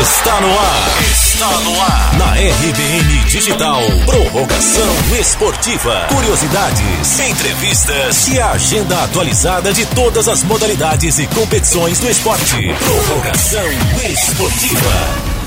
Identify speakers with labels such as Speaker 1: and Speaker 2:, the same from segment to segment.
Speaker 1: Está no ar. Está no ar. Na RBN Digital. Prorrogação esportiva. Curiosidades, entrevistas e a agenda atualizada de todas as modalidades e competições do esporte. Prorrogação esportiva.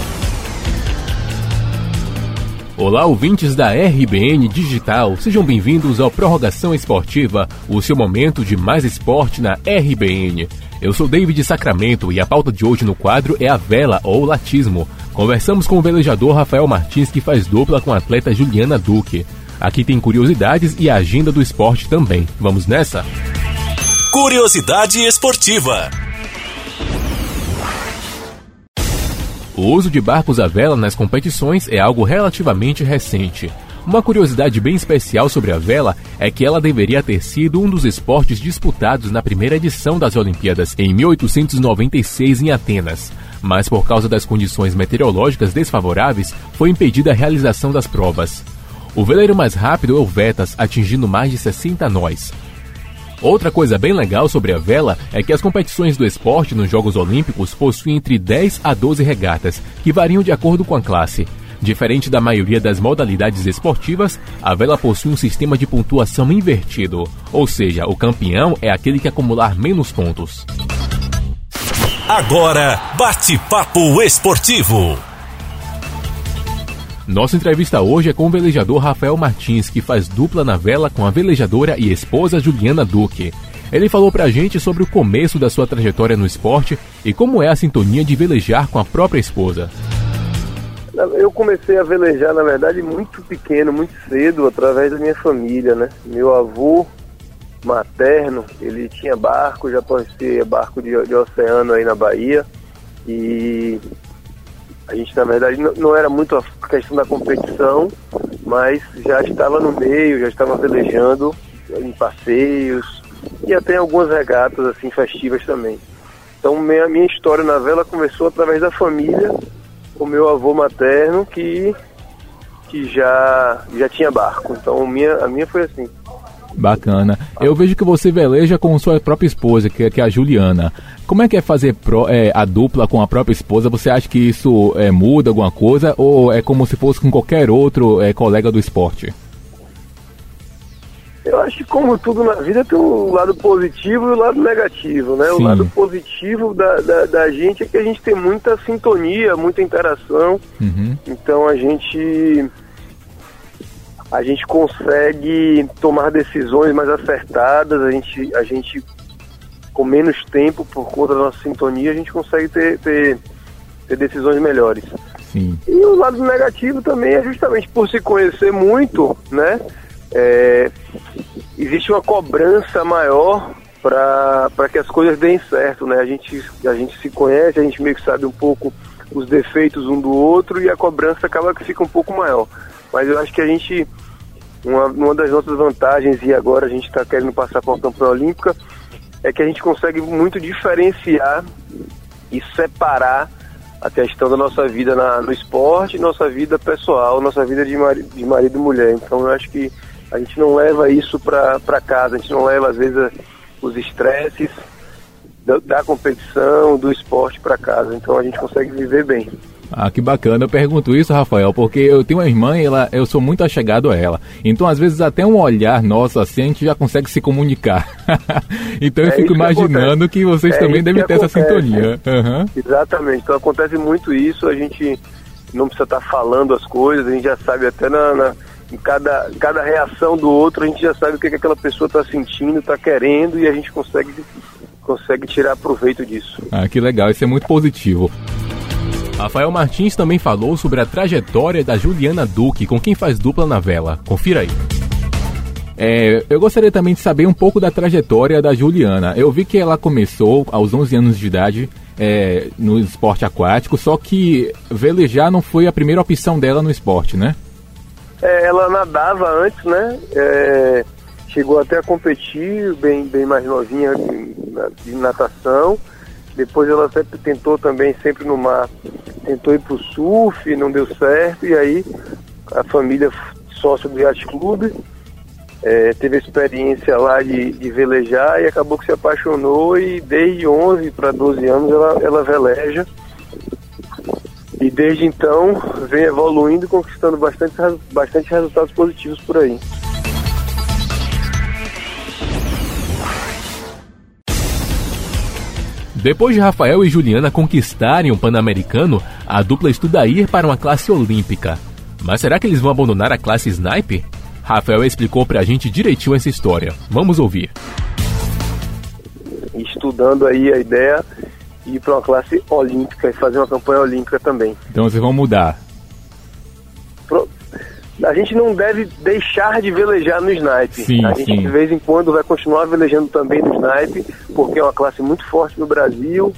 Speaker 2: Olá, ouvintes da RBN Digital, sejam bem-vindos ao Prorrogação Esportiva, o seu momento de mais esporte na RBN. Eu sou David Sacramento e a pauta de hoje no quadro é a vela ou latismo. Conversamos com o velejador Rafael Martins, que faz dupla com a atleta Juliana Duque. Aqui tem curiosidades e a agenda do esporte também. Vamos nessa?
Speaker 1: Curiosidade esportiva.
Speaker 2: O uso de barcos à vela nas competições é algo relativamente recente. Uma curiosidade bem especial sobre a vela é que ela deveria ter sido um dos esportes disputados na primeira edição das Olimpíadas, em 1896 em Atenas. Mas por causa das condições meteorológicas desfavoráveis, foi impedida a realização das provas. O veleiro mais rápido é o Vetas, atingindo mais de 60 nós. Outra coisa bem legal sobre a vela é que as competições do esporte nos Jogos Olímpicos possuem entre 10 a 12 regatas, que variam de acordo com a classe. Diferente da maioria das modalidades esportivas, a vela possui um sistema de pontuação invertido, ou seja, o campeão é aquele que acumular menos pontos.
Speaker 1: Agora, bate-papo esportivo.
Speaker 2: Nossa entrevista hoje é com o velejador Rafael Martins, que faz dupla na vela com a velejadora e esposa Juliana Duque. Ele falou pra gente sobre o começo da sua trajetória no esporte e como é a sintonia de velejar com a própria esposa.
Speaker 3: Eu comecei a velejar, na verdade, muito pequeno, muito cedo, através da minha família, né? Meu avô materno, ele tinha barco, já conhecia barco de, de oceano aí na Bahia. E a gente, na verdade, não era muito a questão da competição, mas já estava no meio, já estava velejando em passeios e até em algumas regatas assim festivas também. Então minha, minha história na vela começou através da família, com meu avô materno que, que já, já tinha barco. Então minha, a minha foi assim.
Speaker 2: Bacana. Eu vejo que você veleja com sua própria esposa, que, que é a Juliana. Como é que é fazer pro, é, a dupla com a própria esposa? Você acha que isso é, muda alguma coisa ou é como se fosse com qualquer outro é, colega do esporte?
Speaker 3: Eu acho que como tudo na vida tem um lado positivo e o um lado negativo, né? Sim. O lado positivo da, da, da, gente é que a gente tem muita sintonia, muita interação. Uhum. Então a gente a gente consegue tomar decisões mais acertadas, a gente, a gente com menos tempo, por conta da nossa sintonia, a gente consegue ter, ter, ter decisões melhores. Sim. E o lado negativo também é justamente por se conhecer muito, né? É, existe uma cobrança maior para que as coisas deem certo, né? A gente, a gente se conhece, a gente meio que sabe um pouco os defeitos um do outro e a cobrança acaba que fica um pouco maior. Mas eu acho que a gente uma, uma das nossas vantagens, e agora a gente está querendo passar para a campanha olímpica, é que a gente consegue muito diferenciar e separar a questão da nossa vida na, no esporte, nossa vida pessoal, nossa vida de, mari, de marido e mulher. Então eu acho que a gente não leva isso para casa, a gente não leva às vezes os estresses da, da competição, do esporte para casa. Então a gente consegue viver bem.
Speaker 2: Ah, que bacana. Eu pergunto isso, Rafael, porque eu tenho uma irmã e ela, eu sou muito achegado a ela. Então, às vezes, até um olhar nosso assim, a gente já consegue se comunicar. então, é eu fico imaginando que, que vocês é também devem ter acontece. essa sintonia.
Speaker 3: Uhum. Exatamente. Então, acontece muito isso. A gente não precisa estar falando as coisas, a gente já sabe até na, na em cada, cada reação do outro, a gente já sabe o que, que aquela pessoa está sentindo, está querendo e a gente consegue, consegue tirar proveito disso.
Speaker 2: Ah, que legal. Isso é muito positivo. Rafael Martins também falou sobre a trajetória da Juliana Duque, com quem faz dupla na vela. Confira aí. É, eu gostaria também de saber um pouco da trajetória da Juliana. Eu vi que ela começou aos 11 anos de idade é, no esporte aquático, só que velejar não foi a primeira opção dela no esporte, né?
Speaker 3: É, ela nadava antes, né? É, chegou até a competir, bem, bem mais novinha de natação. Depois ela sempre tentou também, sempre no mar, tentou ir pro surf, não deu certo, e aí a família sócio do Yacht Clube é, teve experiência lá de, de, velejar e acabou que se apaixonou e desde 11 para 12 anos ela, ela veleja. E desde então vem evoluindo e conquistando bastante, bastante resultados positivos por aí.
Speaker 2: Depois de Rafael e Juliana conquistarem o Pan-Americano, a dupla estuda ir para uma classe olímpica. Mas será que eles vão abandonar a classe Snipe? Rafael explicou pra gente direitinho essa história. Vamos ouvir.
Speaker 3: Estudando aí a ideia de ir para uma classe olímpica e fazer uma campanha olímpica também.
Speaker 2: Então vocês vão mudar?
Speaker 3: A gente não deve deixar de velejar no snipe.
Speaker 2: Sim,
Speaker 3: a gente
Speaker 2: sim.
Speaker 3: de vez em quando vai continuar velejando também no snipe, porque é uma classe muito forte no Brasil,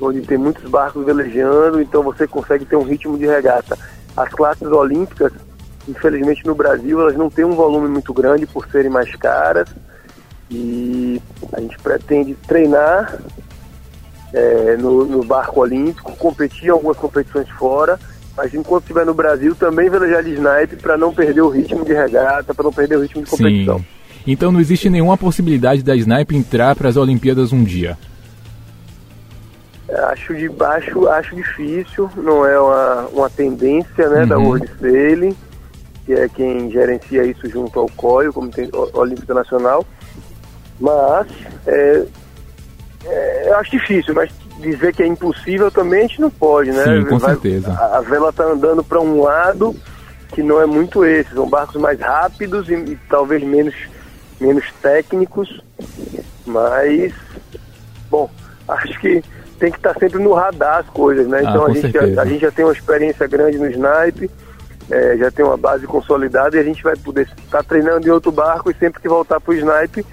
Speaker 3: onde tem muitos barcos velejando, então você consegue ter um ritmo de regata. As classes olímpicas, infelizmente no Brasil, elas não têm um volume muito grande por serem mais caras. E a gente pretende treinar é, no, no barco olímpico, competir em algumas competições fora mas enquanto estiver no Brasil, também velejar de snipe para não perder o ritmo de regata, para não perder o ritmo de competição. Sim.
Speaker 2: Então não existe nenhuma possibilidade da snipe entrar para as Olimpíadas um dia?
Speaker 3: Acho de baixo, acho difícil, não é uma, uma tendência né, uhum. da World Sailing, que é quem gerencia isso junto ao COI, o Comitê Olímpico Nacional, mas é, é, eu acho difícil, mas dizer que é impossível também a gente não pode, né?
Speaker 2: Sim, com Vai, certeza.
Speaker 3: A, a vela está andando para um lado que não é muito esse, são barcos mais rápidos e, e talvez menos, menos técnicos, mas bom, acho que tem que estar tá sempre no radar as coisas, né?
Speaker 2: Ah,
Speaker 3: então a, gente já, a gente já tem uma experiência grande no snipe, é, já tem uma base consolidada e a gente vai poder estar tá treinando em outro barco e sempre que voltar para o snipe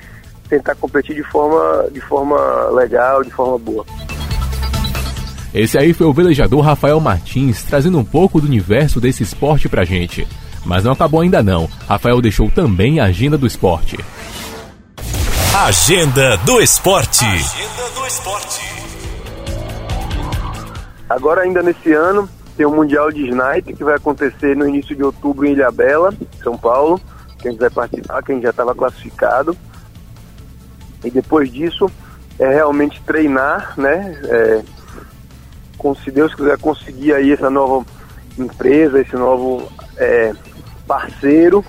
Speaker 3: tentar competir de forma, de forma legal, de forma boa.
Speaker 2: Esse aí foi o velejador Rafael Martins trazendo um pouco do universo desse esporte pra gente. Mas não acabou ainda não. Rafael deixou também a agenda do esporte.
Speaker 1: Agenda do esporte. Agenda do esporte.
Speaker 3: Agora ainda nesse ano tem o Mundial de Snipe que vai acontecer no início de outubro em Ilhabela, São Paulo. Quem quiser participar, quem já estava classificado. E depois disso é realmente treinar, né? É, com, se Deus quiser conseguir aí essa nova empresa, esse novo é, parceiro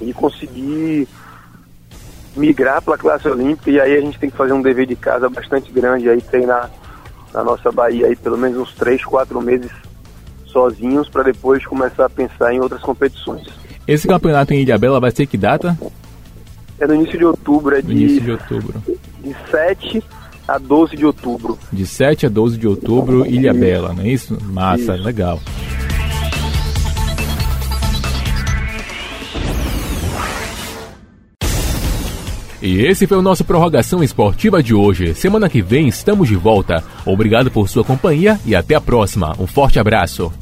Speaker 3: e conseguir migrar para a classe olímpica e aí a gente tem que fazer um dever de casa bastante grande aí treinar na nossa Bahia aí pelo menos uns três, quatro meses sozinhos para depois começar a pensar em outras competições.
Speaker 2: Esse campeonato em Ilhabela vai ser que data?
Speaker 3: É no início de outubro, é
Speaker 2: de, início de outubro.
Speaker 3: De 7 a 12 de outubro.
Speaker 2: De 7 a 12 de outubro, Ilha isso. Bela, não é isso? Massa, isso. legal. E esse foi o nosso Prorrogação Esportiva de hoje. Semana que vem estamos de volta. Obrigado por sua companhia e até a próxima. Um forte abraço.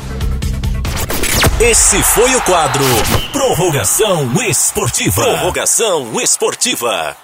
Speaker 1: Esse foi o quadro Prorrogação Esportiva. Prorrogação Esportiva.